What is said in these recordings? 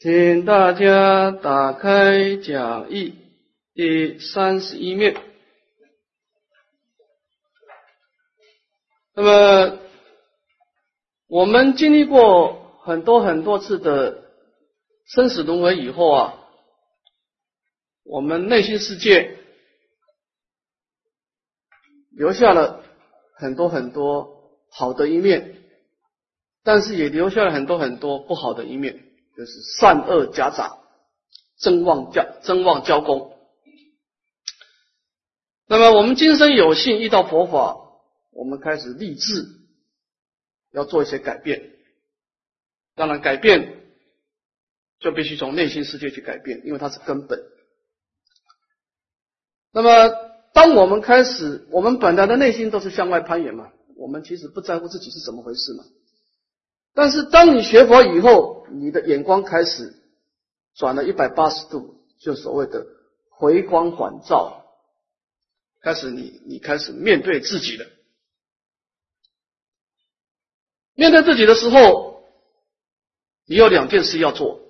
请大家打开讲义第三十一面。那么，我们经历过很多很多次的生死轮回以后啊，我们内心世界留下了很多很多好的一面，但是也留下了很多很多不好的一面。就是善恶夹杂，争旺交争旺交攻。那么我们今生有幸遇到佛法，我们开始立志要做一些改变。当然，改变就必须从内心世界去改变，因为它是根本。那么，当我们开始，我们本来的内心都是向外攀岩嘛，我们其实不在乎自己是怎么回事嘛。但是，当你学佛以后，你的眼光开始转了一百八十度，就所谓的回光返照，开始你你开始面对自己了。面对自己的时候，你有两件事要做：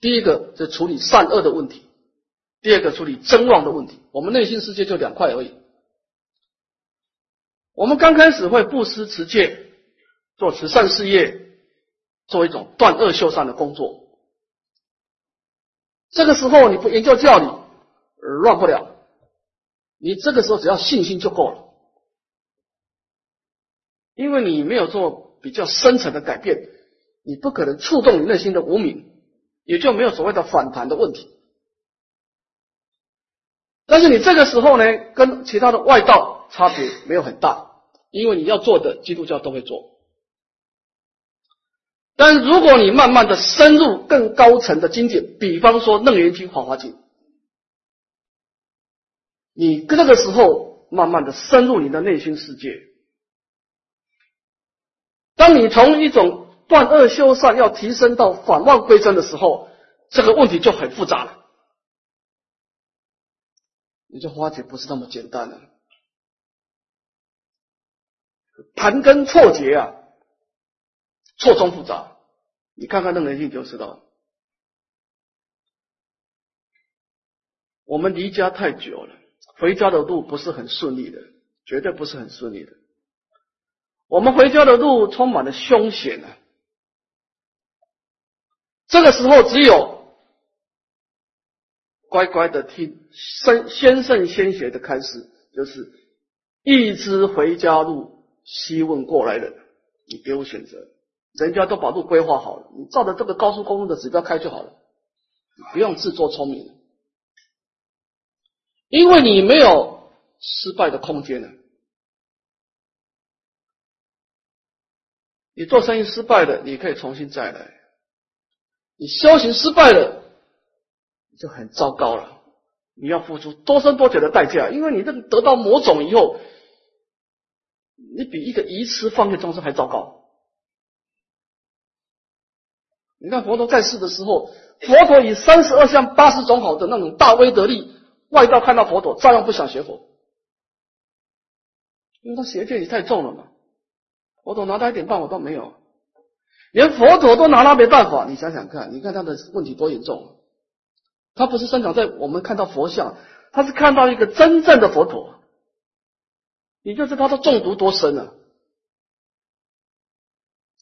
第一个是处理善恶的问题；第二个处理争旺的问题。我们内心世界就两块而已。我们刚开始会布施持戒。做慈善事业，做一种断恶修善的工作。这个时候你不研究教理，乱不了。你这个时候只要信心就够了，因为你没有做比较深层的改变，你不可能触动你内心的无名，也就没有所谓的反弹的问题。但是你这个时候呢，跟其他的外道差别没有很大，因为你要做的基督教都会做。但是如果你慢慢的深入更高层的经典，比方说《楞严经》《华华经》，你这个时候慢慢的深入你的内心世界，当你从一种断恶修善要提升到反望归真的时候，这个问题就很复杂了，你就发觉不是那么简单了，盘根错节啊。错综复杂，你看看《楞严经》就知道。我们离家太久了，回家的路不是很顺利的，绝对不是很顺利的。我们回家的路充满了凶险啊！这个时候，只有乖乖的听先先圣先贤的开示，就是一知回家路，希问过来人，你别无选择。人家都把路规划好了，你照着这个高速公路的指标开就好了，不用自作聪明，因为你没有失败的空间了。你做生意失败了，你可以重新再来；你修行失败了，就很糟糕了。你要付出多生多久的代价，因为你这得到魔种以后，你比一个愚痴放弃众生还糟糕。你看佛陀在世的时候，佛陀以三十二相八十种好的那种大威德力，外道看到佛陀照样不想学佛，因为他邪见也太重了嘛。佛陀拿他一点办法都没有，连佛陀都拿他没办法。你想想看，你看他的问题多严重。他不是生长在我们看到佛像，他是看到一个真正的佛陀，你就知道他的中毒多深了，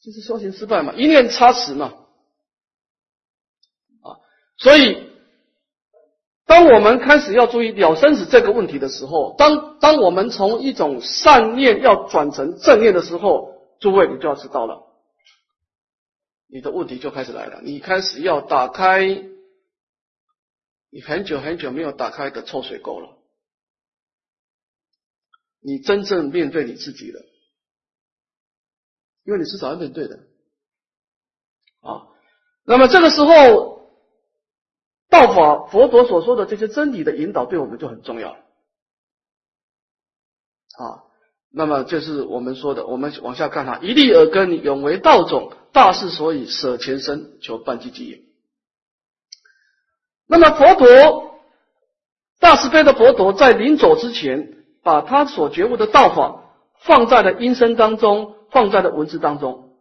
就是修行失败嘛，一念差池嘛。所以，当我们开始要注意了生死这个问题的时候，当当我们从一种善念要转成正念的时候，诸位你就要知道了，你的问题就开始来了。你开始要打开你很久很久没有打开的臭水沟了，你真正面对你自己了，因为你是早要面对的啊。那么这个时候。道法佛陀所说的这些真理的引导，对我们就很重要啊。那么就是我们说的，我们往下看哈，一粒耳根，永为道种，大事所以舍前身，求半积基也。那么佛陀大慈悲的佛陀在临走之前，把他所觉悟的道法放在了音声当中，放在了文字当中。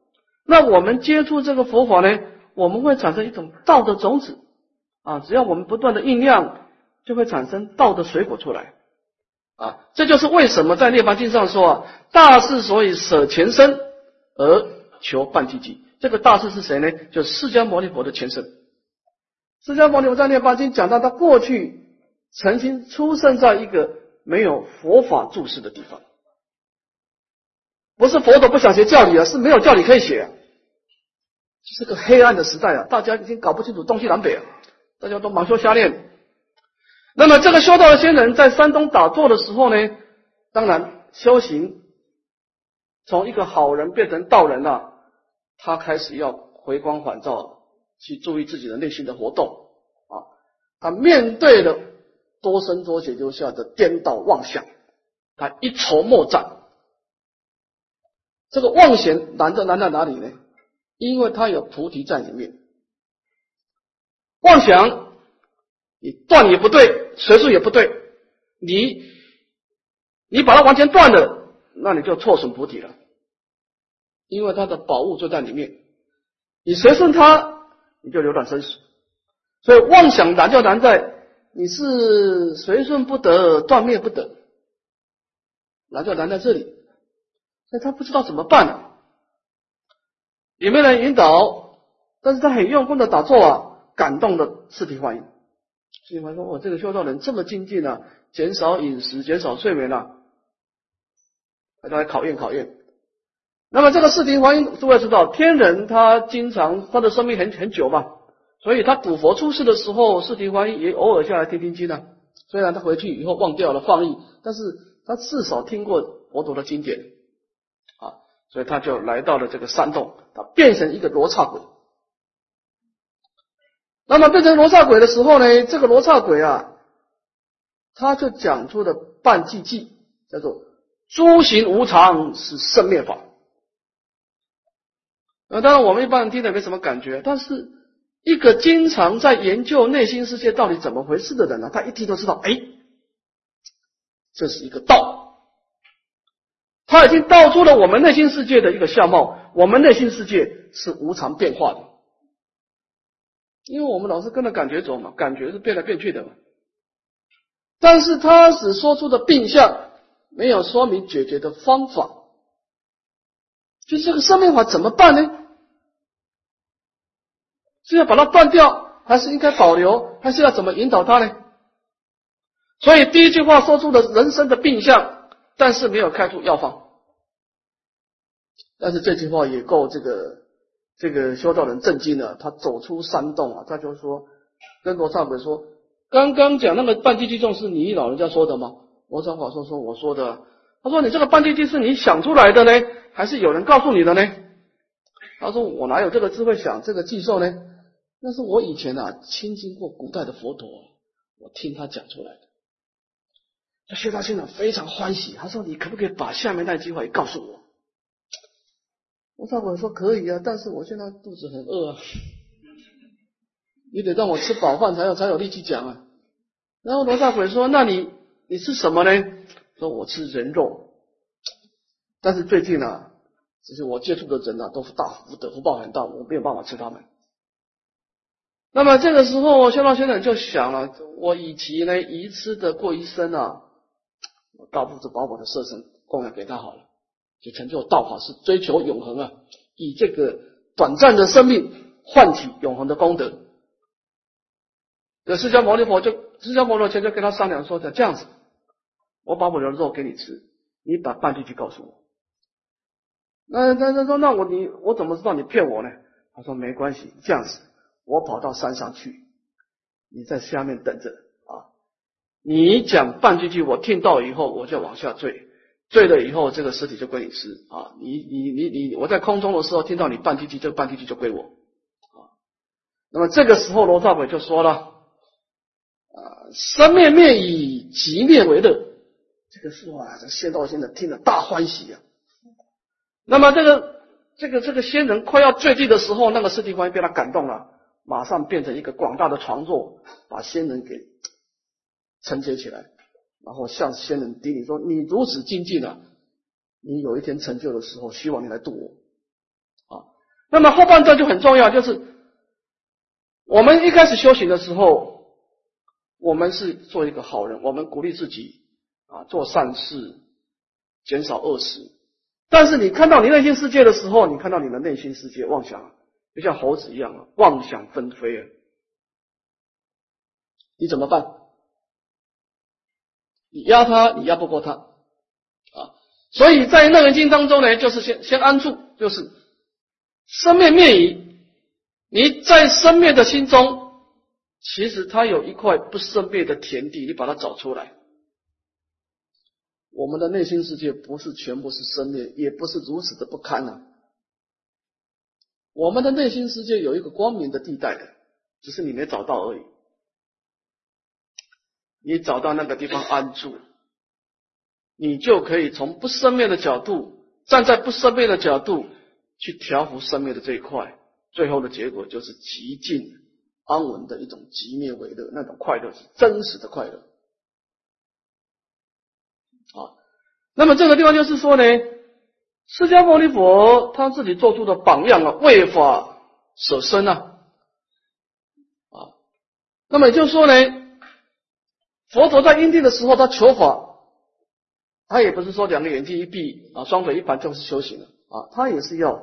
那我们接触这个佛法呢，我们会产生一种道的种子啊，只要我们不断的酝酿，就会产生道的水果出来啊。这就是为什么在《涅槃经》上说啊，大士所以舍前身而求半寂寂。这个大士是谁呢？就是释迦牟尼佛的前身。释迦牟尼佛在《涅槃经》讲到他过去曾经出生在一个没有佛法注释的地方，不是佛陀不想学教理啊，是没有教理可以写。是个黑暗的时代啊！大家已经搞不清楚东西南北啊！大家都盲修瞎练。那么这个修道的仙人在山东打坐的时候呢，当然修行从一个好人变成道人了，他开始要回光返照，去注意自己的内心的活动啊。他面对了多生多劫留下的颠倒妄想，他一筹莫展。这个妄想难在难在哪里呢？因为他有菩提在里面，妄想你断也不对，随顺也不对，你你把它完全断了，那你就错损菩提了。因为他的宝物就在里面，你随顺他，你就流转生死。所以妄想难就难在你是随顺不得，断灭不得，难就难在这里。所以他不知道怎么办呢？也没人引导，但是他很用功的打坐啊，感动的四体观音。四体观音说：“我这个修道人这么精进啊，减少饮食，减少睡眠啊，大家考验考验。”那么这个四体观音诸位知道，天人他经常他的生命很很久嘛，所以他古佛出世的时候，四体观音也偶尔下来听听经啊。虽然他回去以后忘掉了放逸，但是他至少听过佛陀的经典啊。所以他就来到了这个山洞，他变成一个罗刹鬼。那么变成罗刹鬼的时候呢，这个罗刹鬼啊，他就讲出了半寂寂，叫做诸行无常是生灭法。那当然我们一般人听了没什么感觉，但是一个经常在研究内心世界到底怎么回事的人呢，他一听都知道，哎，这是一个道。他已经道出了我们内心世界的一个相貌，我们内心世界是无常变化的，因为我们老是跟着感觉走嘛，感觉是变来变去的嘛。但是他只说出的病相，没有说明解决的方法，就这个生命法怎么办呢？是要把它断掉，还是应该保留，还是要怎么引导他呢？所以第一句话说出了人生的病相。但是没有开出药方，但是这句话也够这个这个修道人震惊了。他走出山洞啊，他就说跟罗刹鬼说：“刚刚讲那个半地地众是你老人家说的吗？”罗刹法说：“说我说的。”他说：“你这个半地地是你想出来的呢，还是有人告诉你的呢？”他说：“我哪有这个智慧想这个寄受呢？那是我以前啊亲近过古代的佛陀，我听他讲出来的。”这薛大仙长非常欢喜，他说：“你可不可以把下面那句话也告诉我？”罗刹鬼说：“可以啊，但是我现在肚子很饿啊，你得让我吃饱饭才有才有力气讲啊。”然后罗刹鬼说：“那你你吃什么呢？”说：“我吃人肉，但是最近呢，这些我接触的人呢，都是大福德福报很大，我没有办法吃他们。”那么这个时候，薛大仙长就想了：“我以其呢愚痴的过一生啊。”我倒不如把我的色身供养给他好了，就成就道法是追求永恒啊，以这个短暂的生命换取永恒的功德。这释迦牟尼佛就释迦牟尼佛就跟他商量说的这样子，我把我的肉给你吃，你把半句去告诉我。那那他说那我你我怎么知道你骗我呢？他说没关系，这样子我跑到山上去，你在下面等着啊。你讲半句句，我听到以后，我就往下坠，坠了以后，这个尸体就归你吃啊！你你你你，我在空中的时候听到你半句句，这半句句就归我啊！那么这个时候，罗刹鬼就说了啊：“生灭灭以极灭为乐。”这个是哇，这仙道仙人听了大欢喜啊！那么这个这个这个仙人快要坠地的时候，那个尸体观被他感动了，马上变成一个广大的床座，把仙人给。承接起来，然后向仙人低礼说：“你如此精进啊，你有一天成就的时候，希望你来度我。”啊，那么后半段就很重要，就是我们一开始修行的时候，我们是做一个好人，我们鼓励自己啊做善事，减少恶事。但是你看到你内心世界的时候，你看到你的内心世界妄想，就像猴子一样啊，妄想纷飞啊，你怎么办？你压他，你压不过他啊。所以在《楞严经》当中呢，就是先先安住，就是生灭灭已。你在生灭的心中，其实它有一块不生灭的田地，你把它找出来。我们的内心世界不是全部是生灭，也不是如此的不堪呐。我们的内心世界有一个光明的地带的，只是你没找到而已。你找到那个地方安住，你就可以从不生灭的角度，站在不生灭的角度去调伏生灭的这一块，最后的结果就是极尽安稳的一种极灭为乐，那种快乐是真实的快乐。啊，那么这个地方就是说呢，释迦牟尼佛他自己做出的榜样啊，为法舍身啊，啊，那么也就是说呢，佛陀在因地的时候，他求法，他也不是说两个眼睛一闭啊，双腿一盘就是修行了啊，他也是要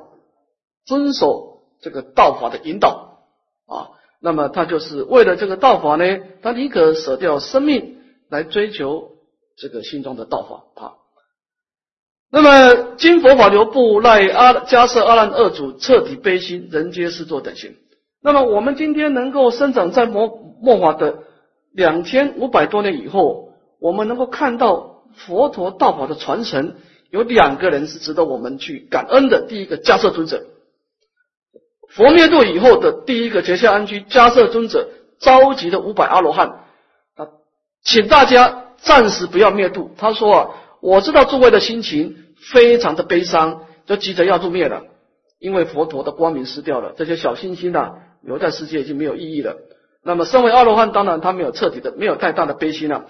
遵守这个道法的引导啊，那么他就是为了这个道法呢，他宁可舍掉生命来追求。这个心中的道法啊，那么经佛法流布赖阿迦舍阿难二祖彻底悲心，人皆是作等心。那么我们今天能够生长在末末法的两千五百多年以后，我们能够看到佛陀道法的传承，有两个人是值得我们去感恩的。第一个迦摄尊者，佛灭度以后的第一个结下安居，迦摄尊者召集的五百阿罗汉啊，请大家。暂时不要灭度。他说啊，我知道诸位的心情非常的悲伤，就急着要度灭了，因为佛陀的光明失掉了，这些小星星呐留在世界已经没有意义了。那么身为阿罗汉，当然他没有彻底的，没有太大的悲心了。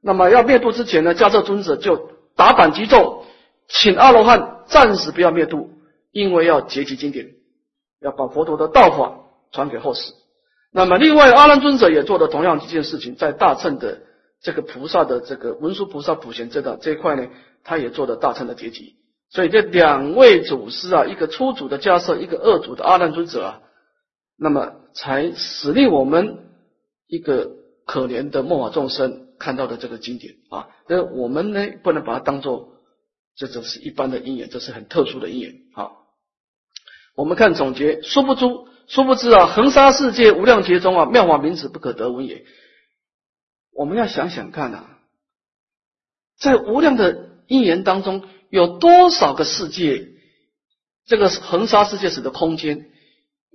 那么要灭度之前呢，迦摄尊者就打板击众，请阿罗汉暂时不要灭度，因为要结集经典，要把佛陀的道法传给后世。那么另外阿难尊者也做了同样一件事情，在大乘的。这个菩萨的这个文殊菩萨普贤这个这一块呢，他也做了大乘的结集，所以这两位祖师啊，一个初祖的迦摄，一个二祖的阿难尊者啊，那么才使令我们一个可怜的末法众生看到的这个经典啊，那我们呢不能把它当做这只是一般的因缘，这是很特殊的因缘啊。我们看总结，殊不知，殊不知啊，恒沙世界无量劫中啊，妙法名词不可得闻也。我们要想想看啊，在无量的因缘当中，有多少个世界？这个恒沙世界史的空间，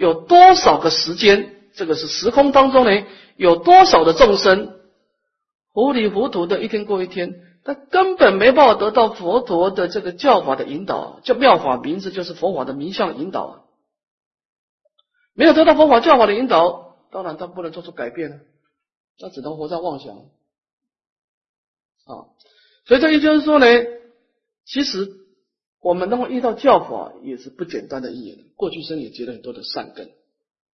有多少个时间？这个是时空当中呢，有多少的众生糊里糊涂的一天过一天，他根本没办法得到佛陀的这个教法的引导，叫妙法名字就是佛法的名相引导，没有得到佛法教法的引导，当然他不能做出改变了。那只能活在妄想啊，所以这也就是说呢，其实我们能够遇到教法也是不简单的一缘，过去生也结了很多的善根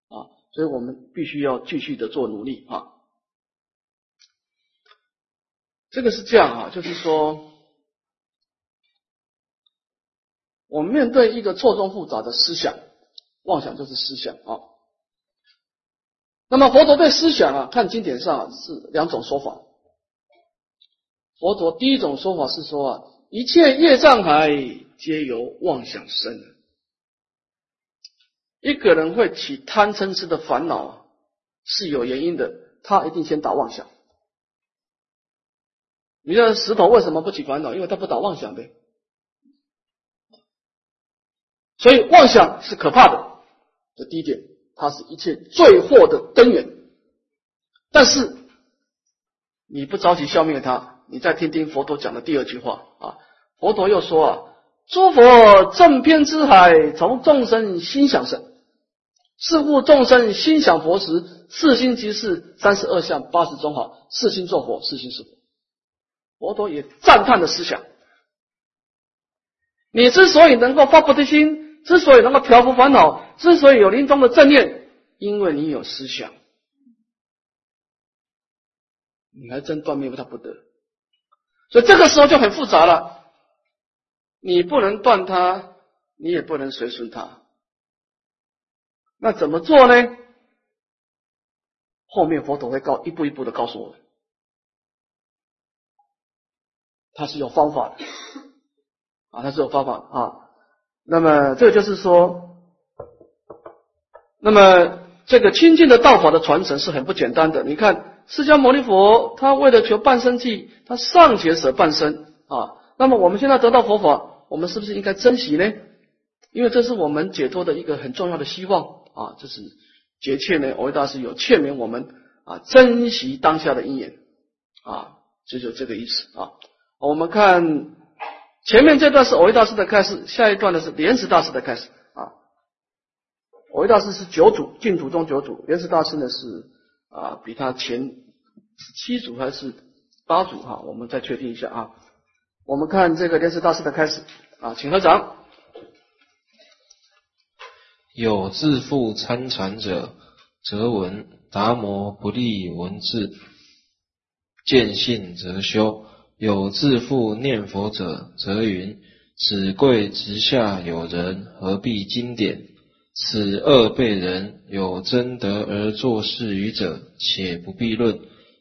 啊，所以我们必须要继续的做努力啊。这个是这样啊，就是说，我们面对一个错综复杂的思想，妄想就是思想啊。那么佛陀对思想啊，看经典上是两种说法。佛陀第一种说法是说啊，一切业障海皆由妄想生。一个人会起贪嗔痴的烦恼是有原因的，他一定先打妄想。你看石头为什么不起烦恼？因为他不打妄想呗。所以妄想是可怕的，这第一点。它是一切罪祸的根源，但是你不着急消灭它，你再听听佛陀讲的第二句话啊。佛陀又说啊：“诸佛正偏之海，从众生心想生。是故众生心想佛时，四心即是三十二相八十种好，四心作佛，四心是佛。”佛陀也赞叹的思想。你之所以能够发菩提心。之所以能够调伏烦恼，之所以有临终的正念，因为你有思想，你还真断灭不他不得。所以这个时候就很复杂了，你不能断他，你也不能随顺他，那怎么做呢？后面佛陀会告一步一步的告诉我们，他是有方法的啊，他是有方法啊。那么这就是说，那么这个清净的道法的传承是很不简单的。你看，释迦牟尼佛他为了求半生计，他尚且舍半生啊。那么我们现在得到佛法，我们是不是应该珍惜呢？因为这是我们解脱的一个很重要的希望啊，这是。节切呢，维大师有劝勉我们啊，珍惜当下的因缘啊，这就这个意思啊。我们看前面这段是维大师的开始，下一段呢是莲池大师的开始啊。维大师是九祖，净土中九祖，莲池大师呢是啊，比他前七祖还是八祖哈？我们再确定一下啊。我们看这个电视大师的开始啊，请合掌。有自负参禅者，则闻达摩不立文字；见性则修。有自负念佛者，则云：此贵直下有人，何必经典？此二辈人有真德而作事于者，且不必论；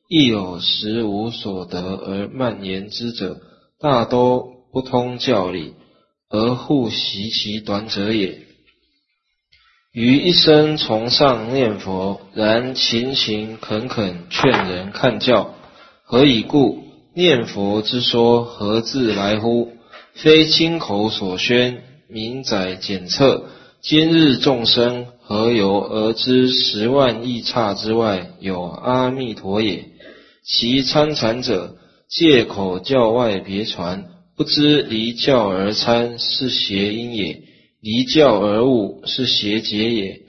亦有实无所得而蔓延之者，大都不通教理，而护习其短者也。于一生崇尚念佛，然勤勤恳恳劝人看教，何以故？念佛之说何自来乎？非亲口所宣，明载检测。今日众生何由而知十万亿刹之外有阿弥陀也？其参禅者借口教外别传，不知离教而参是邪因也。离教而悟是邪结也，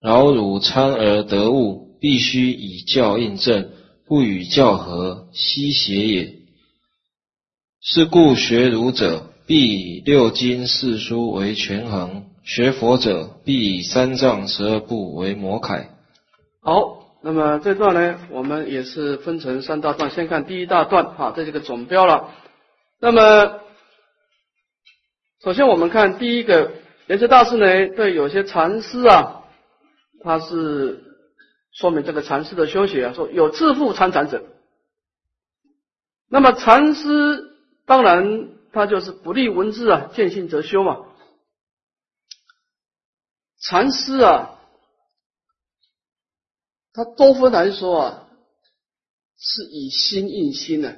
饶汝参而得悟，必须以教印证，不与教合，悉邪也。是故学儒者必以六经四书为权衡，学佛者必以三藏十二部为模楷。好，那么这段呢，我们也是分成三大段，先看第一大段，哈，这是个总标了。那么。首先，我们看第一个莲池大师呢，对有些禅师啊，他是说明这个禅师的修学啊，说有自负参禅者。那么禅师当然他就是不立文字啊，见性则修嘛。禅师啊，他多分来说啊，是以心印心的。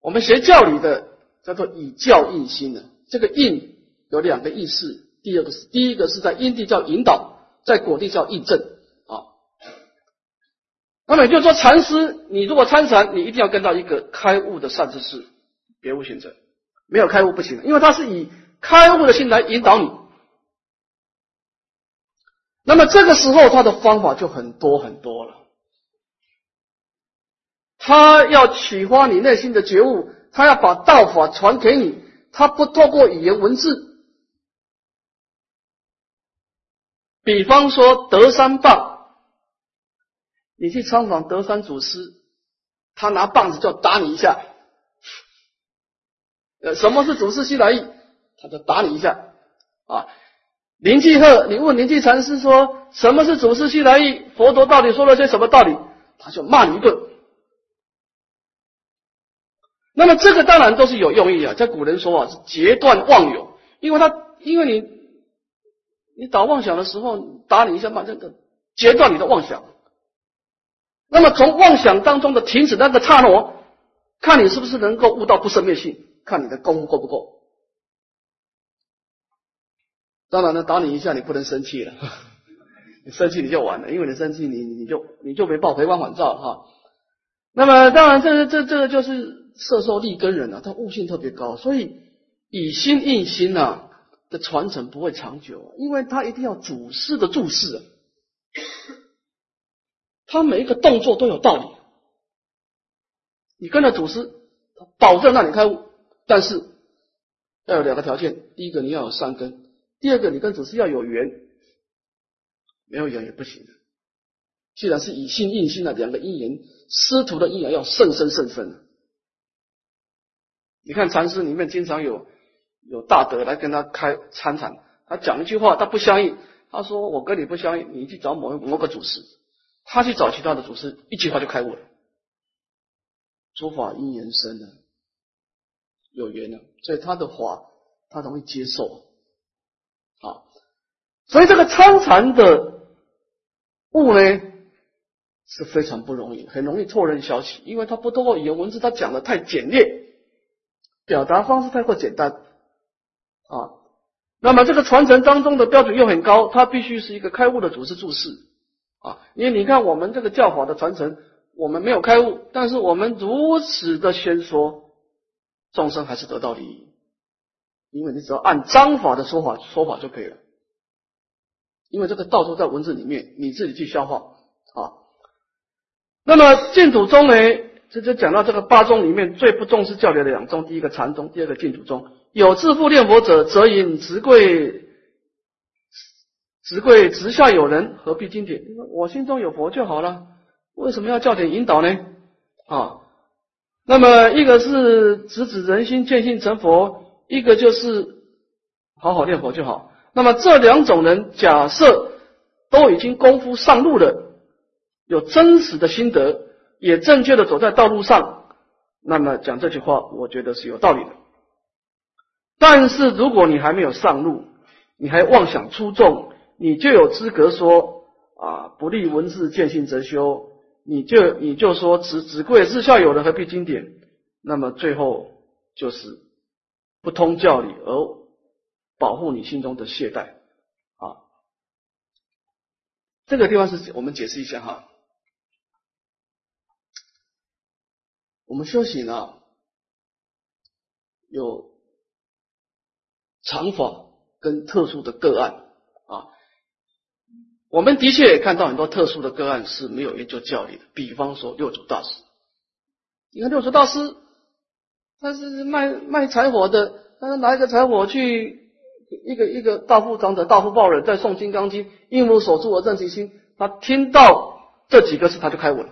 我们学教理的。叫做以教印心的，这个印有两个意思。第二个是，第一个是在因地叫引导，在果地叫印证啊。那么也就是说，禅师，你如果参禅，你一定要跟到一个开悟的善知识，别无选择，没有开悟不行，因为他是以开悟的心来引导你。那么这个时候，他的方法就很多很多了，他要启发你内心的觉悟。他要把道法传给你，他不透过语言文字。比方说德山棒，你去参访德山祖师，他拿棒子就打你一下。呃，什么是祖师西来意？他就打你一下。啊，林济鹤，你问林济禅师说什么是祖师西来意？佛陀到底说了些什么道理？他就骂你一顿。那么这个当然都是有用意啊，在古人说啊是截断妄有，因为他因为你你打妄想的时候打你一下嘛，这个截断你的妄想。那么从妄想当中的停止那个刹那，看你是不是能够悟到不生灭性，看你的功夫够不够。当然了，打你一下你不能生气了，你生气你就完了，因为你生气你你就你就没报回光返照哈。那么当然这这这个就是。摄受力根人啊，他悟性特别高，所以以心印心呐的传承不会长久，因为他一定要祖师的注释，他每一个动作都有道理。你跟着祖师，保证让你开悟，但是要有两个条件：第一个你要有善根，第二个你跟祖师要有缘。没有缘也不行。既然是以心应心的两个因缘，师徒的因缘要甚深甚深。你看禅师里面经常有有大德来跟他开参禅，他讲一句话，他不相应，他说我跟你不相应，你去找某某个祖师，他去找其他的祖师，一句话就开悟了。诸法因缘生的，有缘了，所以他的法他容易接受。啊，所以这个参禅的悟呢是非常不容易，很容易错人消息，因为他不通过语言文字，他讲的太简略。表达方式太过简单啊，那么这个传承当中的标准又很高，它必须是一个开悟的祖师注释啊。因为你看我们这个教法的传承，我们没有开悟，但是我们如此的宣说，众生还是得到利益，因为你只要按章法的说法说法就可以了，因为这个道都在文字里面，你自己去消化啊。那么净土宗呢？这就讲到这个八宗里面最不重视教理的两宗，第一个禅宗，第二个净土宗。有自负念佛者，则引直贵，直贵直下有人，何必经典？我心中有佛就好了，为什么要教点引导呢？啊，那么一个是直指人心，见性成佛；一个就是好好念佛就好。那么这两种人，假设都已经功夫上路了，有真实的心得。也正确的走在道路上，那么讲这句话，我觉得是有道理的。但是如果你还没有上路，你还妄想出众，你就有资格说啊，不立文字见性则修，你就你就说只只贵日下有人何必经典？那么最后就是不通教理而保护你心中的懈怠啊。这个地方是我们解释一下哈。我们修行啊，有常法跟特殊的个案啊。我们的确也看到很多特殊的个案是没有研究教理的，比方说六祖大师。你看六祖大师，他是卖卖柴火的，他拿一个柴火去一个一个大富长者、大富报人，在诵《金刚经》，应无所住而正其心。他听到这几个字，他就开悟了。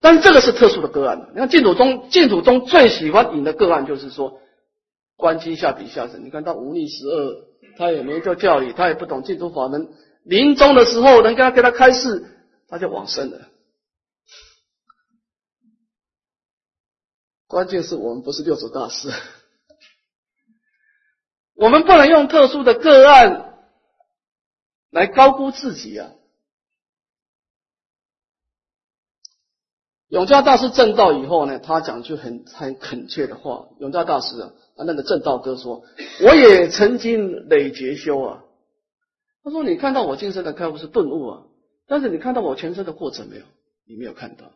但是这个是特殊的个案。你看净土宗，净土宗最喜欢引的个案就是说，观经下笔下生。你看他无逆十二，他也没做教理，他也不懂净土法门。临终的时候，人家给他开示，他就往生了。关键是我们不是六祖大师，我们不能用特殊的个案来高估自己啊。永嘉大师正道以后呢，他讲句很很恳切的话。永嘉大师啊，那个正道哥说：“我也曾经累劫修啊。”他说：“你看到我今生的开悟是顿悟啊，但是你看到我前生的过程没有？你没有看到。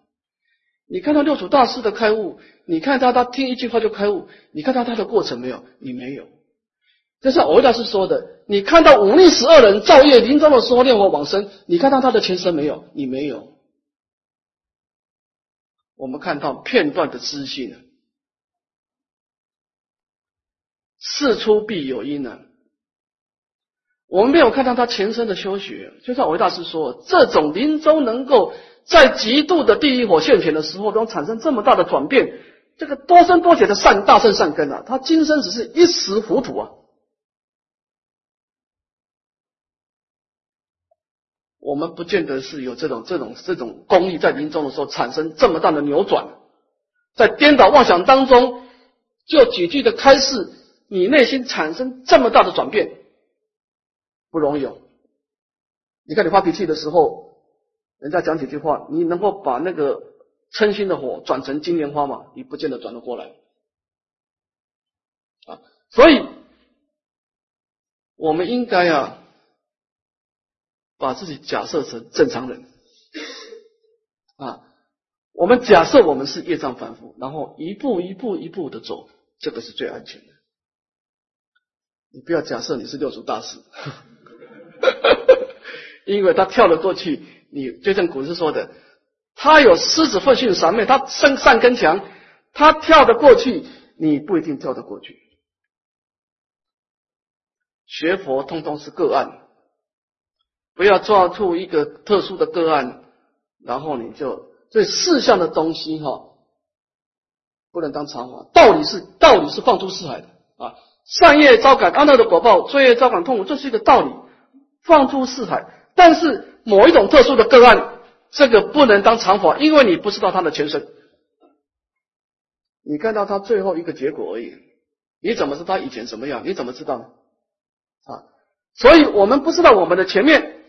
你看到六祖大师的开悟，你看到他听一句话就开悟，你看到他的过程没有？你没有。就像偶大师说的，你看到五逆十二人造业临终的时候念佛往生，你看到他的前生没有？你没有。”我们看到片段的资讯呢，事出必有因呢。我们没有看到他前身的修学，就像维大师说，这种临终能够在极度的地狱火现前的时候，能产生这么大的转变，这个多生多劫的善大圣善根啊，他今生只是一时糊涂啊。我们不见得是有这种这种这种功力，在临终的时候产生这么大的扭转，在颠倒妄想当中，就几句的开示，你内心产生这么大的转变，不容易哦。你看你发脾气的时候，人家讲几句话，你能够把那个嗔心的火转成金莲花吗？你不见得转得过来啊。所以，我们应该啊。把自己假设成正常人啊，我们假设我们是业障反复，然后一步一步一步的走，这个是最安全的。你不要假设你是六祖大师，因为他跳了过去，你就像古诗说的，他有狮子奋迅三昧，他身善根强，他跳得过去，你不一定跳得过去。学佛通通是个案，不要抓住一个特殊的个案，然后你就这四项的东西哈，不能当常法。道理是道理是放诸四海的啊，善业招感安乐的果报，罪业招感痛苦，这是一个道理，放诸四海。但是某一种特殊的个案，这个不能当常法，因为你不知道他的前身，你看到他最后一个结果而已，你怎么知道他以前什么样？你怎么知道呢？啊，所以我们不知道我们的前面，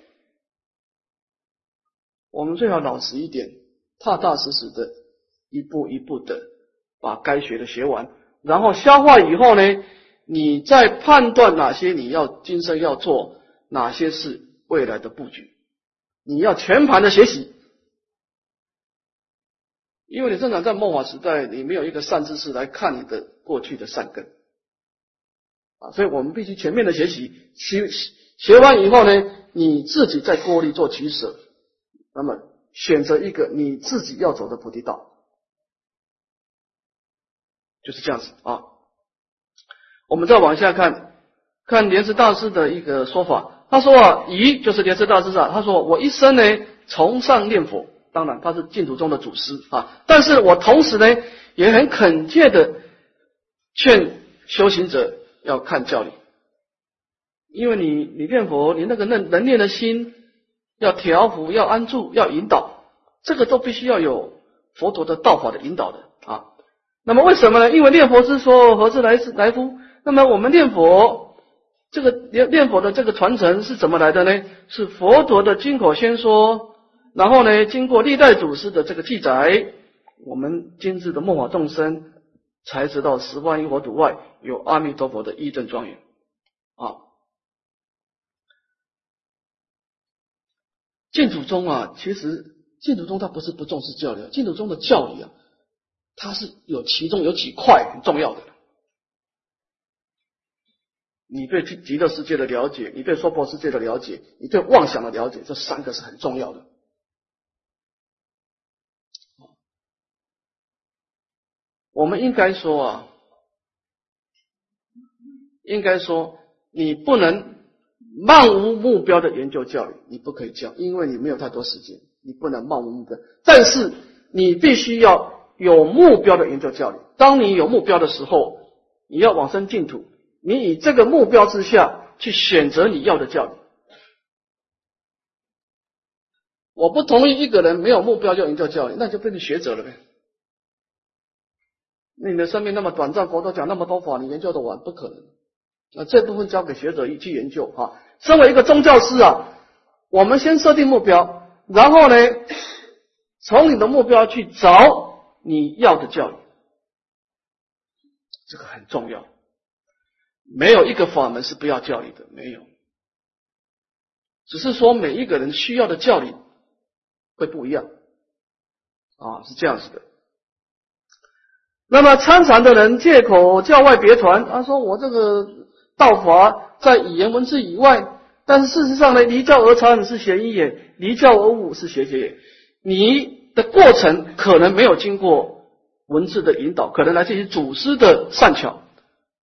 我们最好老实一点，踏踏实实的，一步一步的把该学的学完，然后消化以后呢，你再判断哪些你要今生要做，哪些是未来的布局，你要全盘的学习，因为你正常在末法时代，你没有一个善知识来看你的过去的善根。啊，所以我们必须全面的学习，学学完以后呢，你自己再过滤做取舍，那么选择一个你自己要走的菩提道，就是这样子。啊。我们再往下看，看莲池大师的一个说法，他说啊，仪就是莲池大师啊，他说我一生呢崇尚念佛，当然他是净土中的祖师啊，但是我同时呢也很恳切的劝修行者。要看教理，因为你你念佛，你那个能能念的心要调伏，要安住，要引导，这个都必须要有佛陀的道法的引导的啊。那么为什么呢？因为念佛之说何之来之来乎？那么我们念佛这个念念佛的这个传承是怎么来的呢？是佛陀的经口先说，然后呢，经过历代祖师的这个记载，我们今日的末法众生。才知道十万亿佛土外有阿弥陀佛的义正庄严啊！净土宗啊，其实净土宗它不是不重视教理，净土宗的教理啊，它是有其中有几块很重要的。你对极乐世界的了解，你对娑婆世界的了解，你对妄想的了解，这三个是很重要的。我们应该说啊，应该说你不能漫无目标的研究教育，你不可以教，因为你没有太多时间，你不能漫无目标。但是你必须要有目标的研究教育。当你有目标的时候，你要往生净土，你以这个目标之下去选择你要的教育。我不同意一个人没有目标就研究教育，那就变成学者了呗。你的生命那么短暂，佛陀讲那么多法，你研究的完不可能。那这部分交给学者去研究啊。身为一个宗教师啊，我们先设定目标，然后呢，从你的目标去找你要的教育，这个很重要。没有一个法门是不要教育的，没有。只是说每一个人需要的教理会不一样啊，是这样子的。那么参禅的人借口教外别传，他说我这个道法在语言文字以外，但是事实上呢，离教而禅是邪因也，离教而悟是邪结也。你的过程可能没有经过文字的引导，可能来自于祖师的善巧，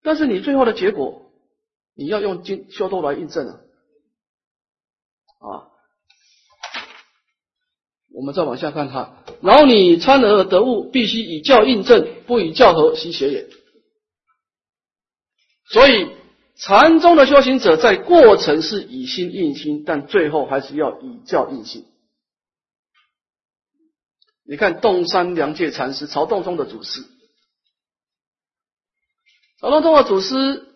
但是你最后的结果，你要用经修道来印证啊。啊。我们再往下看哈，然后你参而得悟，必须以教印证，不以教合，习邪也。所以禅宗的修行者在过程是以心印心，但最后还是要以教印心。你看洞山良介禅师，曹洞宗的祖师，曹洞宗的祖师，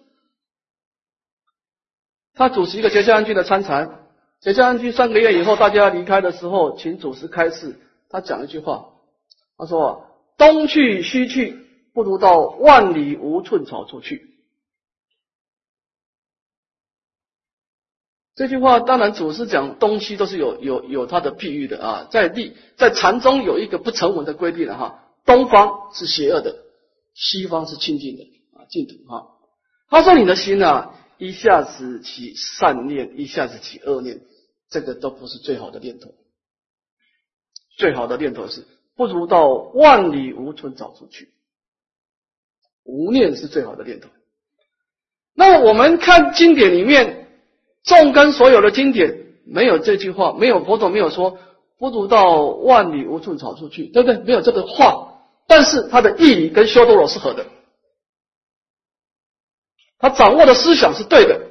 他主持一个结下安居的参禅。写下安居三个月以后，大家离开的时候，请祖师开示。他讲一句话，他说：“东去西去，不如到万里无寸草处去。”这句话当然，祖师讲东西都是有有有他的譬喻的啊。在地在禅宗有一个不成文的规定了哈，东方是邪恶的，西方是清净的，净土哈。他说：“你的心啊，一下子起善念，一下子起恶念。”这个都不是最好的念头，最好的念头是不如到万里无村找出去，无念是最好的念头。那我们看经典里面，纵观所有的经典，没有这句话，没有佛陀没有说“不如到万里无处草处去”，对不对？没有这个话，但是他的意义跟修多罗是合的，他掌握的思想是对的。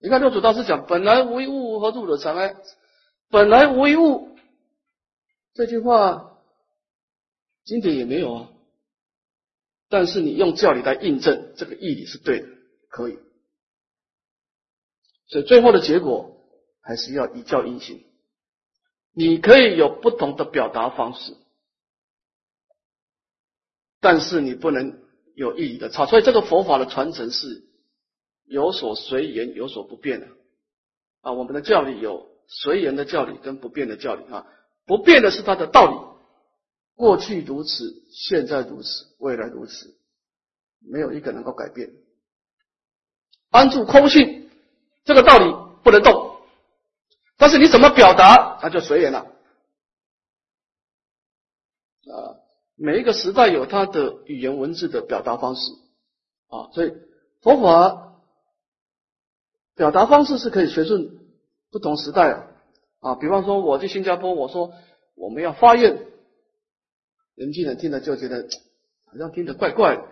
你看六祖大师讲：“本来无一物，何处惹尘埃？”本来无一物这句话，经典也没有啊。但是你用教理来印证这个义理是对的，可以。所以最后的结果还是要以教印行。你可以有不同的表达方式，但是你不能有意义的差。所以这个佛法的传承是有所随缘，有所不变的啊。我们的教理有随缘的教理跟不变的教理啊。不变的是它的道理。过去如此，现在如此，未来如此，没有一个能够改变。安住空性，这个道理不能动，但是你怎么表达，那就随缘了。啊，每一个时代有它的语言文字的表达方式啊，所以佛法表达方式是可以随顺不同时代啊啊。比方说，我去新加坡，我说我们要发愿。年轻人听了就觉得好像听得怪怪的，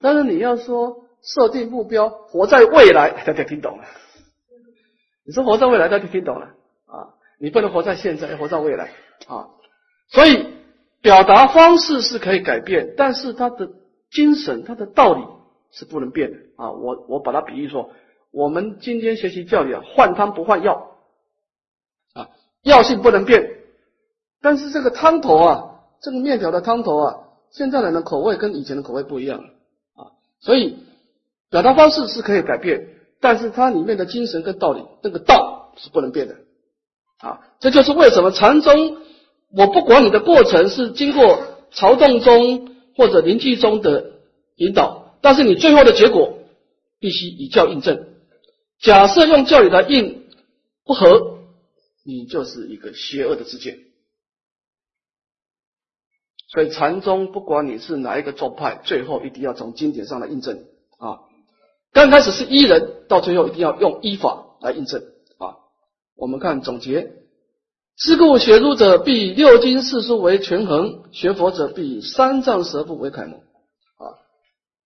但是你要说设定目标，活在未来，大家听懂了。你说活在未来，大家听懂了啊？你不能活在现在，要活在未来啊。所以表达方式是可以改变，但是它的精神、它的道理是不能变的啊。我我把它比喻说，我们今天学习教育啊，换汤不换药啊，药性不能变，但是这个汤头啊。这个面条的汤头啊，现在人的口味跟以前的口味不一样了啊，所以表达方式是可以改变，但是它里面的精神跟道理，那个道是不能变的啊。这就是为什么禅宗，我不管你的过程是经过曹洞宗或者临济宗的引导，但是你最后的结果必须以教印证。假设用教理来印不合，你就是一个邪恶的知见。所以禅宗不管你是哪一个宗派，最后一定要从经典上来印证啊。刚开始是依人，到最后一定要用依法来印证啊。我们看总结：是故学儒者必以六经四书为权衡，学佛者必以三藏十二部为楷模啊。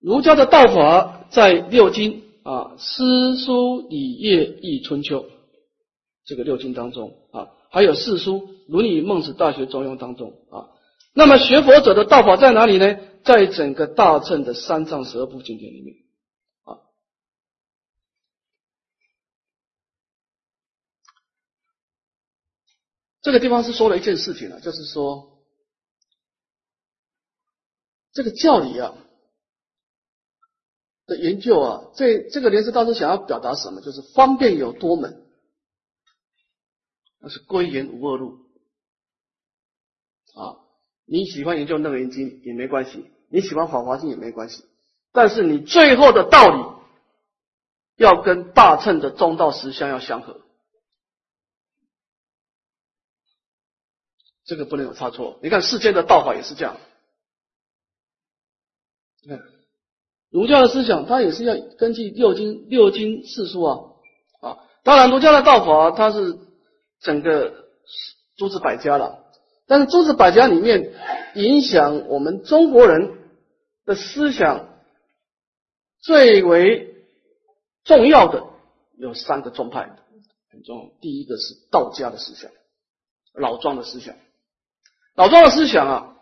儒家的道法在六经啊，诗书礼乐易春秋这个六经当中啊，还有四书《论语》《孟子》《大学》《中庸》当中啊。那么学佛者的道法在哪里呢？在整个大乘的三藏十二部经典里面这个地方是说了一件事情啊，就是说这个教理啊的研究啊，这这个莲师大师想要表达什么？就是方便有多门，那是归元无二路啊。你喜欢研究《楞严经》也没关系，你喜欢《法华经》也没关系，但是你最后的道理要跟大乘的中道实相要相合，这个不能有差错。你看世间的道法也是这样，看儒家的思想，它也是要根据六经、六经四书啊啊。当然，儒家的道法它是整个诸子百家了。但是诸子百家里面，影响我们中国人的思想最为重要的有三个宗派，很重要。第一个是道家的思想，老庄的思想。老庄的思想啊，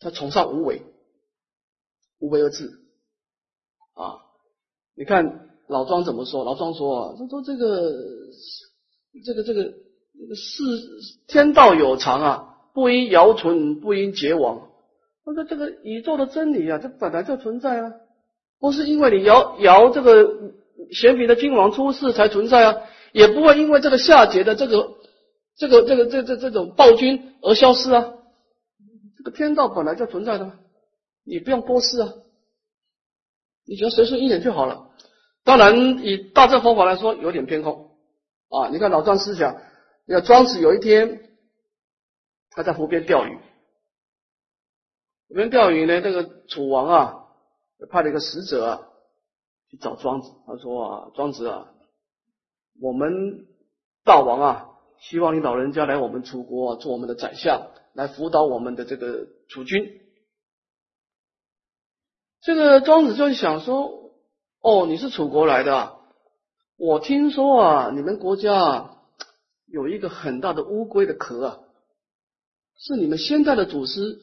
他崇尚无为，无为而治啊。你看老庄怎么说？老庄说啊，他说这个这个这个。世天道有常啊，不因尧存，不因桀亡。他说这个宇宙的真理啊，这本来就存在啊，不是因为你尧尧这个贤明的君王出世才存在啊，也不会因为这个夏桀的这个这个这个这这这种暴君而消失啊。这个天道本来就存在的，你不用多事啊，你只要随顺一点就好了。当然，以大乘佛法来说，有点偏空啊。你看老庄思想。那庄子有一天，他在湖边钓鱼。湖边钓鱼呢，这个楚王啊，派了一个使者啊去找庄子，他说啊，庄子啊，我们大王啊，希望你老人家来我们楚国做我们的宰相，来辅导我们的这个楚军。这个庄子就想说，哦，你是楚国来的，我听说啊，你们国家有一个很大的乌龟的壳啊，是你们先代的祖师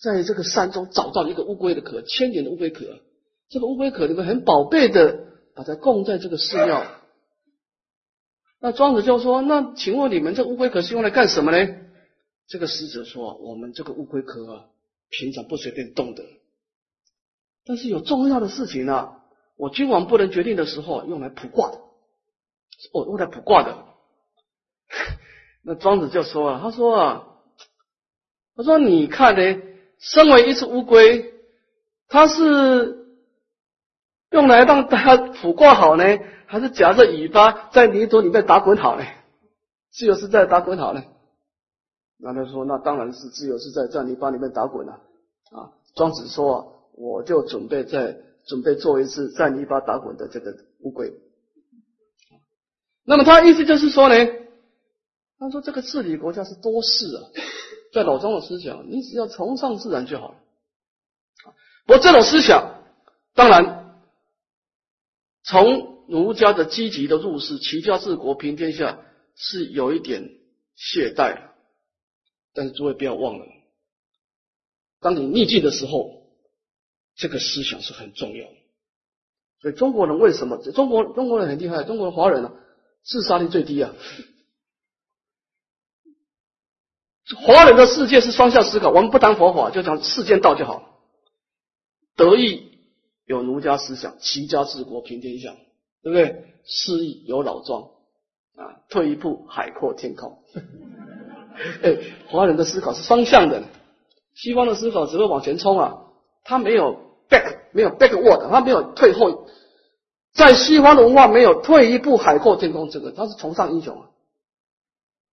在这个山中找到一个乌龟的壳，千年的乌龟壳，这个乌龟壳你们很宝贝的，把它供在这个寺庙。那庄子就说，那请问你们这乌龟壳是用来干什么呢？这个使者说，我们这个乌龟壳啊，平常不随便动的。但是有重要的事情呢，我君王不能决定的时候，用来卜卦的，哦，用来卜卦的。那庄子就说了，他说啊，他说你看呢，身为一只乌龟，它是用来让大家卜卦好呢，还是夹着尾巴在泥土里面打滚好呢？自由是在打滚好呢？那他说，那当然是自由是在在泥巴里面打滚了啊。庄子说。我就准备在准备做一次在泥巴打滚的这个乌龟。那么他意思就是说呢，他说这个治理国家是多事啊，在老庄的思想，你只要崇尚自然就好了。不过这种思想，当然从儒家的积极的入世，齐家治国平天下是有一点懈怠了。但是诸位不要忘了，当你逆境的时候。这个思想是很重要的，所以中国人为什么？中国中国人很厉害，中国华人啊，自杀率最低啊。华人的世界是双向思考，我们不谈佛法，就讲世间道就好。得意有儒家思想，齐家治国平天下，对不对？失意有老庄啊，退一步海阔天空。哎，华人的思考是双向的，西方的思考只会往前冲啊，他没有。back 没有 backward，他没有退后，在西方的文化没有退一步海阔天空这个，他是崇尚英雄啊，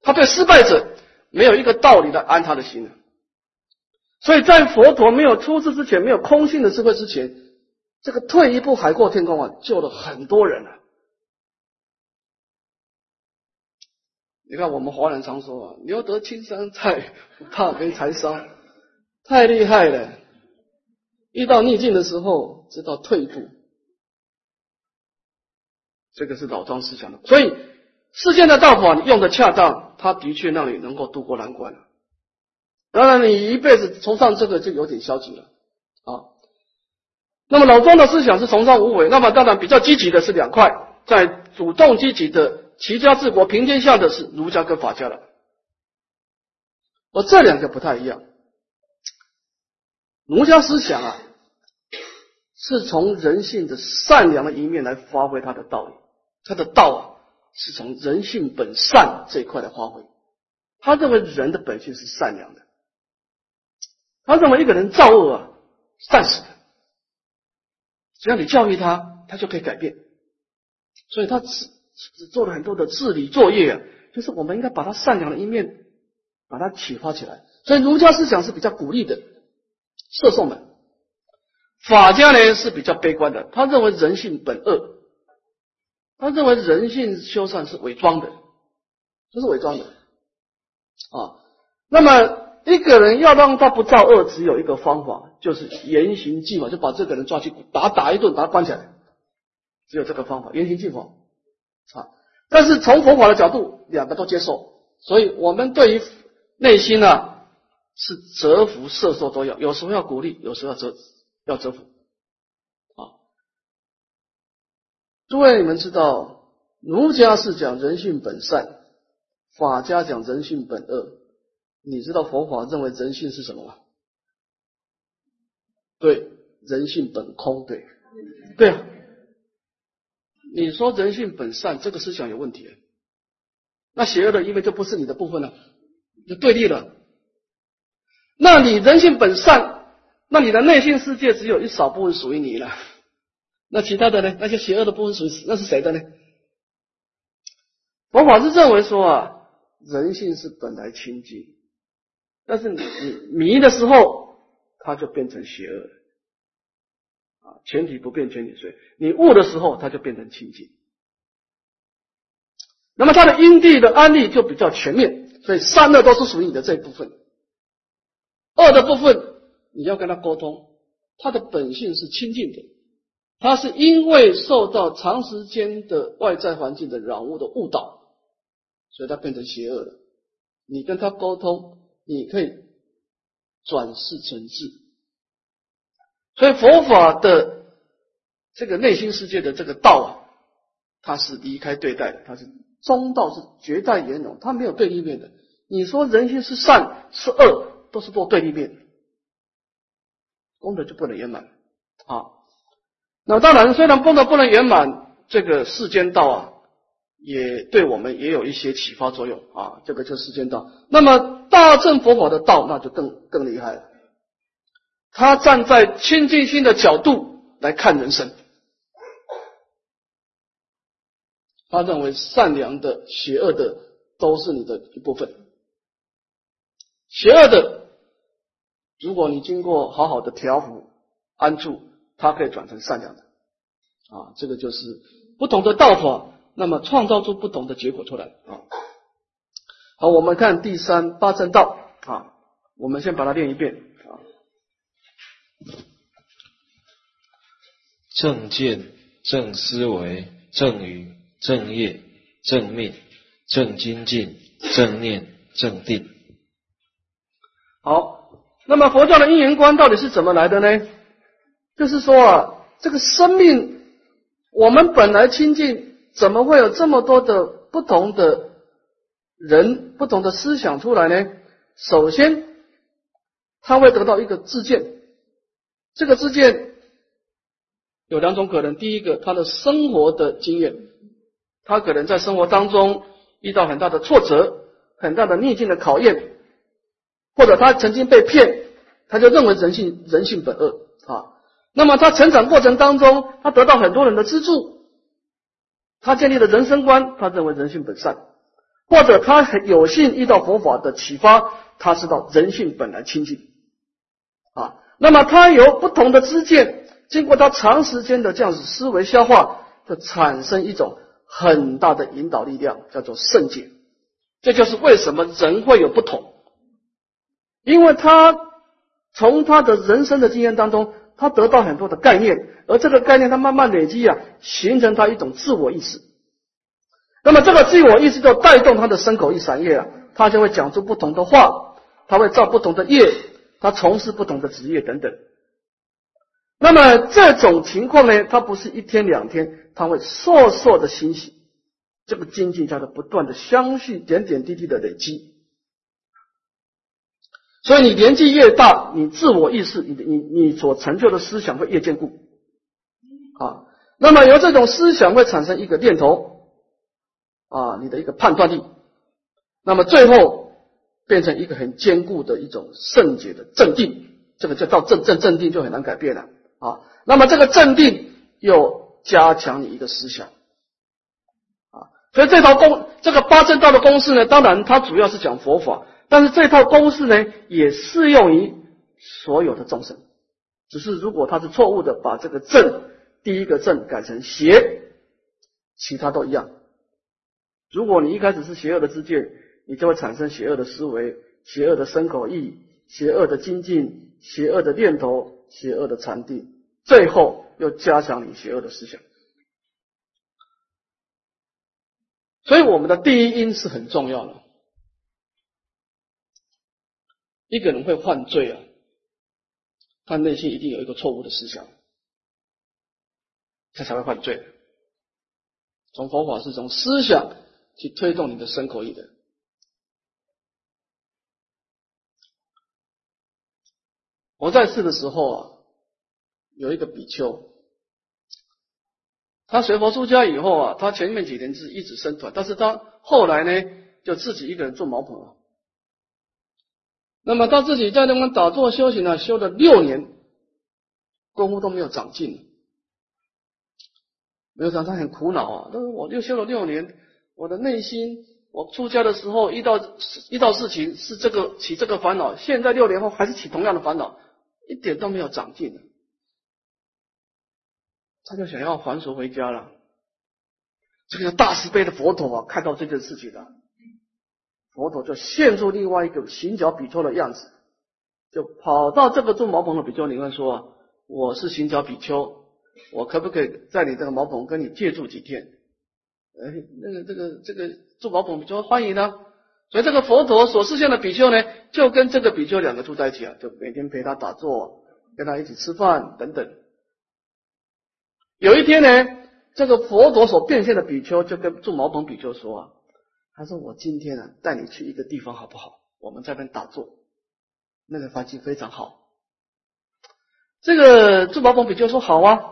他对失败者没有一个道理的安他的心啊，所以在佛陀没有出世之前，没有空性的智慧之前，这个退一步海阔天空啊，救了很多人啊。你看我们华人常说啊，留得青山在，不怕没柴烧，太厉害了。遇到逆境的时候，知道退步，这个是老庄思想的。所以世间的道法用的恰当，他的确让你能够渡过难关。当然，你一辈子崇尚这个就有点消极了啊。那么老庄的思想是崇尚无为，那么当然比较积极的是两块，在主动积极的齐家治国平天下的是儒家跟法家了，而这两个不太一样。儒家思想啊，是从人性的善良的一面来发挥它的道理。它的道啊，是从人性本善这一块来发挥。他认为人的本性是善良的，他认为一个人造恶啊，善死的，只要你教育他，他就可以改变。所以他只做了很多的治理作业啊，就是我们应该把他善良的一面把他启发起来。所以儒家思想是比较鼓励的。射送的法家呢是比较悲观的，他认为人性本恶，他认为人性修善是伪装的，这是伪装的啊。那么一个人要让他不造恶，只有一个方法，就是严刑峻法，就把这个人抓去打打一顿，把他关起来，只有这个方法，严刑峻法啊。但是从佛法的角度，两个都接受，所以我们对于内心呢。是折服、摄受都要，有时候要鼓励，有时候要折，要折服。啊，诸位，你们知道，儒家是讲人性本善，法家讲人性本恶。你知道佛法认为人性是什么吗？对，人性本空。对，对啊。你说人性本善，这个思想有问题。那邪恶的因为就不是你的部分了，就对立了。那你人性本善，那你的内心世界只有一少部分属于你了，那其他的呢？那些邪恶的部分属于那是谁的呢？佛法是认为说啊，人性是本来清净，但是你你迷的时候，它就变成邪恶了啊，全体不变，全体随。你悟的时候，它就变成清净。那么它的因地的安利就比较全面，所以善恶都是属于你的这一部分。恶的部分，你要跟他沟通，他的本性是清净的，他是因为受到长时间的外在环境的染物的误导，所以他变成邪恶了。你跟他沟通，你可以转世成智。所以佛法的这个内心世界的这个道啊，它是离开对待的，它是中道，是绝代圆融，它没有对立面的。你说人心是善是恶？都是做对立面，功德就不能圆满啊。那当然，虽然功德不能圆满，这个世间道啊，也对我们也有一些启发作用啊。这个就是世间道。那么大乘佛法的道，那就更更厉害了。他站在清净心的角度来看人生，他认为善良的、邪恶的都是你的一部分，邪恶的。如果你经过好好的调伏安住，它可以转成善良的啊。这个就是不同的道法，那么创造出不同的结果出来啊。好，我们看第三八正道啊，我们先把它练一遍啊。正见、正思维、正语、正业、正命、正精进、正念、正定。好。那么佛教的因缘观到底是怎么来的呢？就是说啊，这个生命我们本来清净，怎么会有这么多的不同的人、不同的思想出来呢？首先，他会得到一个自见，这个自见有两种可能：第一个，他的生活的经验，他可能在生活当中遇到很大的挫折、很大的逆境的考验。或者他曾经被骗，他就认为人性人性本恶啊。那么他成长过程当中，他得到很多人的资助，他建立了人生观，他认为人性本善。或者他很有幸遇到佛法的启发，他知道人性本来清净啊。那么他有不同的知见，经过他长时间的这样子思维消化，就产生一种很大的引导力量，叫做圣解。这就是为什么人会有不同。因为他从他的人生的经验当中，他得到很多的概念，而这个概念他慢慢累积啊，形成他一种自我意识。那么这个自我意识就带动他的身口意三业啊，他就会讲出不同的话，他会造不同的业，他从事不同的职业等等。那么这种情况呢，他不是一天两天，他会烁烁的欣喜，这个经济叫做不断的相续，点点滴滴的累积。所以你年纪越大，你自我意识，你你你所成就的思想会越坚固啊。那么由这种思想会产生一个念头啊，你的一个判断力，那么最后变成一个很坚固的一种圣洁的镇定，这个叫到镇镇镇定就很难改变了啊。那么这个镇定又加强你一个思想啊，所以这套公这个八正道的公式呢，当然它主要是讲佛法。但是这套公式呢，也适用于所有的众生。只是如果他是错误的，把这个正第一个正改成邪，其他都一样。如果你一开始是邪恶的知见，你就会产生邪恶的思维、邪恶的身口意、邪恶的精进、邪恶的念头、邪恶的禅定，最后又加强你邪恶的思想。所以我们的第一因是很重要的。一个人会犯罪啊，他内心一定有一个错误的思想，他才会犯罪。从佛法是从思想去推动你的身口意的。我在世的时候啊，有一个比丘，他学佛出家以后啊，他前面几年是一直生团，但是他后来呢，就自己一个人做茅棚啊。那么他自己在那边打坐修行呢，修了六年，功夫都没有长进，没有长，他很苦恼啊。但是我又修了六年，我的内心，我出家的时候遇到遇到事情是这个起这个烦恼，现在六年后还是起同样的烦恼，一点都没有长进。他就想要还俗回家了。这个大慈悲的佛陀啊，看到这件事情了，佛陀就现出另外一个行脚比丘的样子，就跑到这个住茅棚的比丘里面说：“我是行脚比丘，我可不可以在你这个茅棚跟你借住几天？”哎，那个这个这个住茅棚比丘欢迎呢，所以这个佛陀所示现的比丘呢，就跟这个比丘两个住在一起啊，就每天陪他打坐，跟他一起吃饭等等。有一天呢。这个佛陀所变现的比丘就跟住茅棚比丘说啊，他说我今天啊带你去一个地方好不好？我们在那边打坐，那个环境非常好。这个珠宝峰比丘说好啊。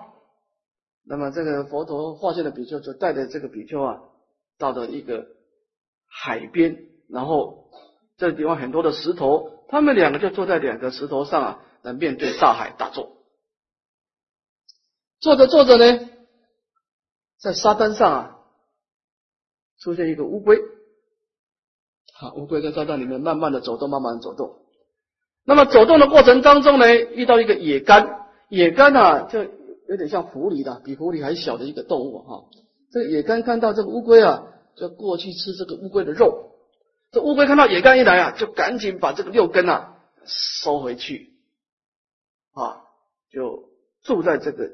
那么这个佛陀化现的比丘就带着这个比丘啊，到了一个海边，然后这个地方很多的石头，他们两个就坐在两个石头上啊，来面对大海打坐。坐着坐着呢。在沙滩上啊，出现一个乌龟，好，乌龟在沙滩里面慢慢的走动，慢慢的走动。那么走动的过程当中呢，遇到一个野干，野干啊，就有点像狐狸的，比狐狸还小的一个动物哈。这野干看到这个乌龟啊，就过去吃这个乌龟的肉。这乌龟看到野干一来啊，就赶紧把这个六根啊收回去，啊，就住在这个。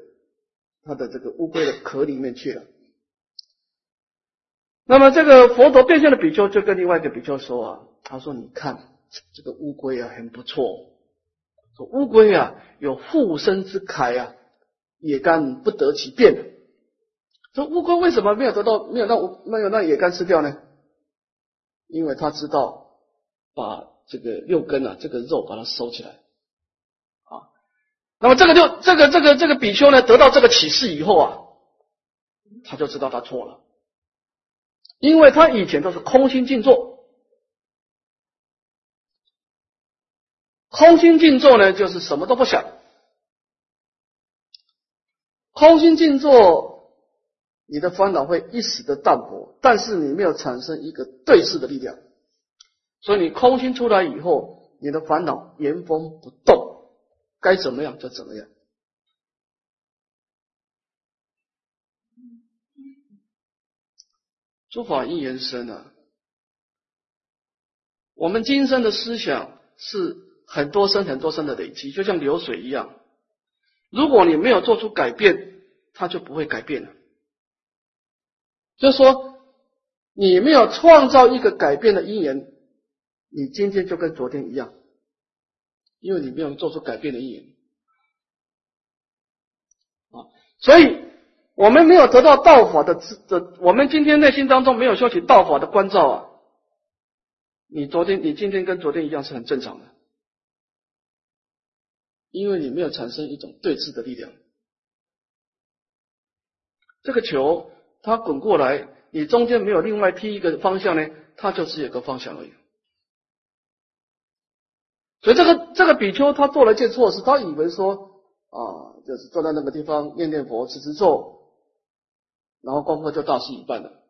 它的这个乌龟的壳里面去了。那么这个佛陀变现的比丘就跟另外一个比丘说啊，他说：“你看这个乌龟啊，很不错。说乌龟啊，有护身之铠啊，野干不得其变。说乌龟为什么没有得到没有让没有让野干吃掉呢？因为他知道把这个六根啊，这个肉把它收起来啊。”那么这个就这个这个这个比丘呢，得到这个启示以后啊，他就知道他错了，因为他以前都是空心静坐，空心静坐呢就是什么都不想，空心静坐，你的烦恼会一时的淡薄，但是你没有产生一个对视的力量，所以你空心出来以后，你的烦恼原封不动。该怎么样就怎么样。诸法因缘生啊，我们今生的思想是很多生很多生的累积，就像流水一样。如果你没有做出改变，它就不会改变了。就说，你没有创造一个改变的因缘，你今天就跟昨天一样。因为你没有做出改变的因缘啊，所以我们没有得到道法的的，我们今天内心当中没有修起道法的关照啊，你昨天你今天跟昨天一样是很正常的，因为你没有产生一种对峙的力量。这个球它滚过来，你中间没有另外踢一个方向呢，它就只有个方向而已。所以这个这个比丘他做了一件错事，他以为说啊，就是坐在那个地方念念佛、持持咒，然后功课就大事一半了。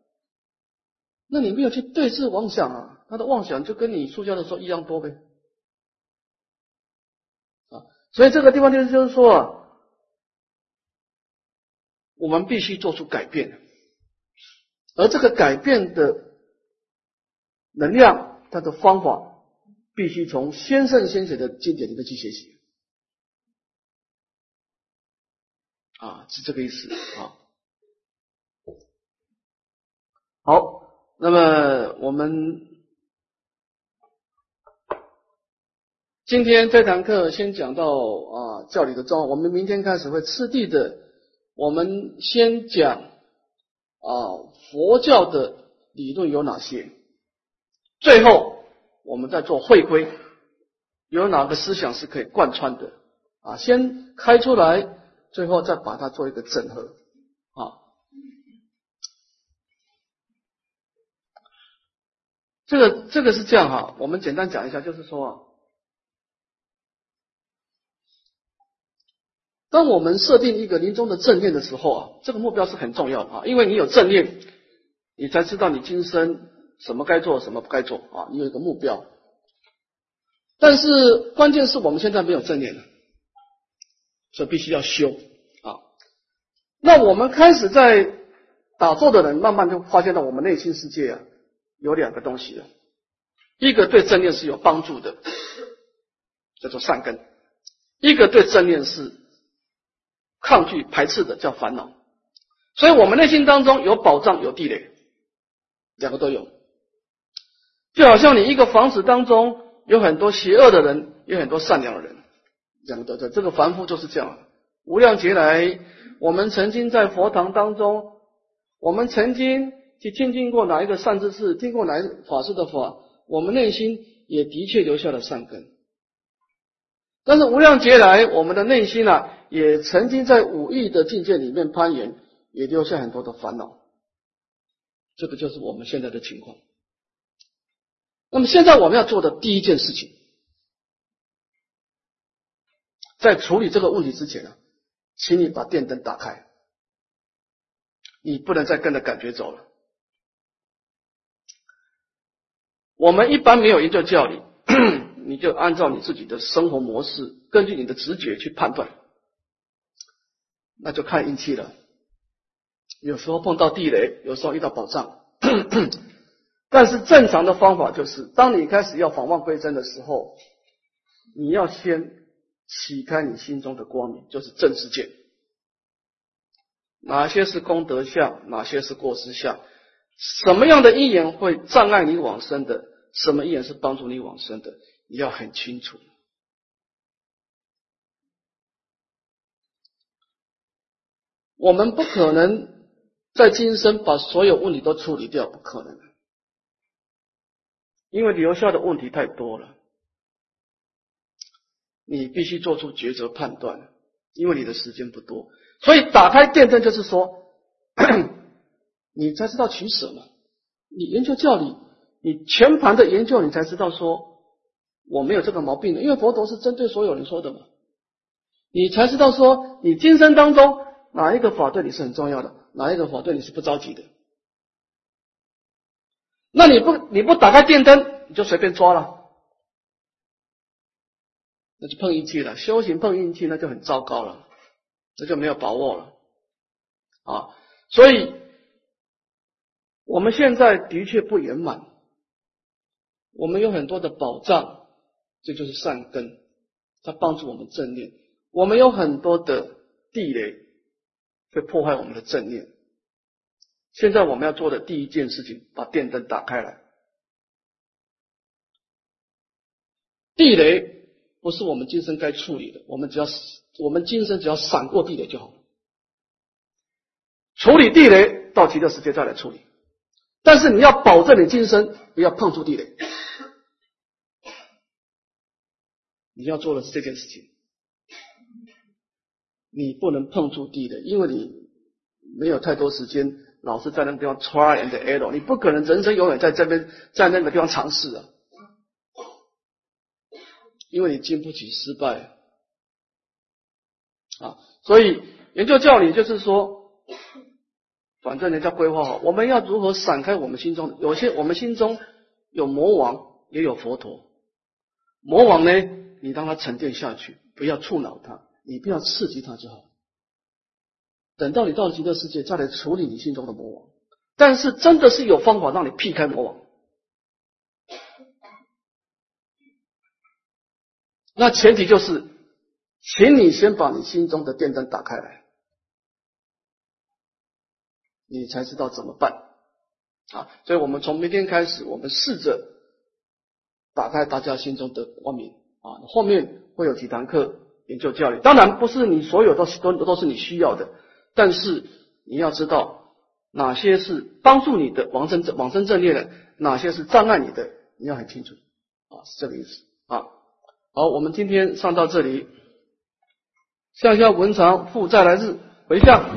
那你没有去对峙妄想啊，他的妄想就跟你出家的时候一样多呗。啊，所以这个地方就是就是说啊，我们必须做出改变，而这个改变的能量，它的方法。必须从先圣先贤的经典里面去学习啊，是这个意思啊。好，那么我们今天这堂课先讲到啊教理的重我们明天开始会次第的，我们先讲啊佛教的理论有哪些，最后。我们再做会规，有哪个思想是可以贯穿的啊？先开出来，最后再把它做一个整合啊。这个这个是这样哈，我们简单讲一下，就是说，当我们设定一个临终的正念的时候啊，这个目标是很重要的啊，因为你有正念，你才知道你今生。什么该做，什么不该做啊？你有一个目标，但是关键是我们现在没有正念了，所以必须要修啊。那我们开始在打坐的人，慢慢就发现到我们内心世界啊，有两个东西，一个对正念是有帮助的，叫做善根；一个对正念是抗拒排斥的，叫烦恼。所以我们内心当中有宝藏，有地雷，两个都有。就好像你一个房子当中有很多邪恶的人，有很多善良的人，两个都在。这个凡夫就是这样。无量劫来，我们曾经在佛堂当中，我们曾经去听听过哪一个善知识，听过哪一法师的法，我们内心也的确留下了善根。但是无量劫来，我们的内心啊，也曾经在五欲的境界里面攀岩，也留下很多的烦恼。这个就是我们现在的情况。那么现在我们要做的第一件事情，在处理这个问题之前呢，请你把电灯打开，你不能再跟着感觉走了。我们一般没有研究教理，你就按照你自己的生活模式，根据你的直觉去判断，那就看运气了。有时候碰到地雷，有时候遇到宝藏。但是正常的方法就是，当你开始要访望归真的时候，你要先启开你心中的光明，就是正知见。哪些是功德相，哪些是过失相？什么样的因缘会障碍你往生的？什么因缘是帮助你往生的？你要很清楚。我们不可能在今生把所有问题都处理掉，不可能。因为留下的问题太多了，你必须做出抉择判断，因为你的时间不多。所以打开电灯就是说，你才知道取舍嘛。你研究教理，你全盘的研究，你才知道说我没有这个毛病的。因为佛陀是针对所有人说的嘛，你才知道说你今生当中哪一个法对你是很重要的，哪一个法对你是不着急的。那你不你不打开电灯，你就随便抓了，那就碰运气了。修行碰运气，那就很糟糕了，这就没有把握了啊！所以我们现在的确不圆满，我们有很多的保障，这就是善根，它帮助我们正念；我们有很多的地雷，会破坏我们的正念。现在我们要做的第一件事情，把电灯打开来。地雷不是我们今生该处理的，我们只要我们今生只要闪过地雷就好。处理地雷到极乐世界再来处理，但是你要保证你今生不要碰触地雷。你要做的是这件事情，你不能碰触地雷，因为你没有太多时间。老是在那个地方 try and error，你不可能人生永远在这边在那个地方尝试啊，因为你经不起失败啊。所以研究教理就是说，反正人家规划好，我们要如何闪开我们心中有些我们心中有魔王，也有佛陀。魔王呢，你让他沉淀下去，不要触恼他，你不要刺激他就好。等到你到了极乐世界，再来处理你心中的魔王。但是真的是有方法让你避开魔王。那前提就是，请你先把你心中的电灯打开来，你才知道怎么办啊！所以我们从明天开始，我们试着打开大家心中的光明啊。后面会有几堂课研究教育，当然不是你所有都都都是你需要的。但是你要知道哪些是帮助你的往生正往生正念的，哪些是障碍你的，你要很清楚啊，是这个意思啊。好，我们今天上到这里，向下文长复再来日回向。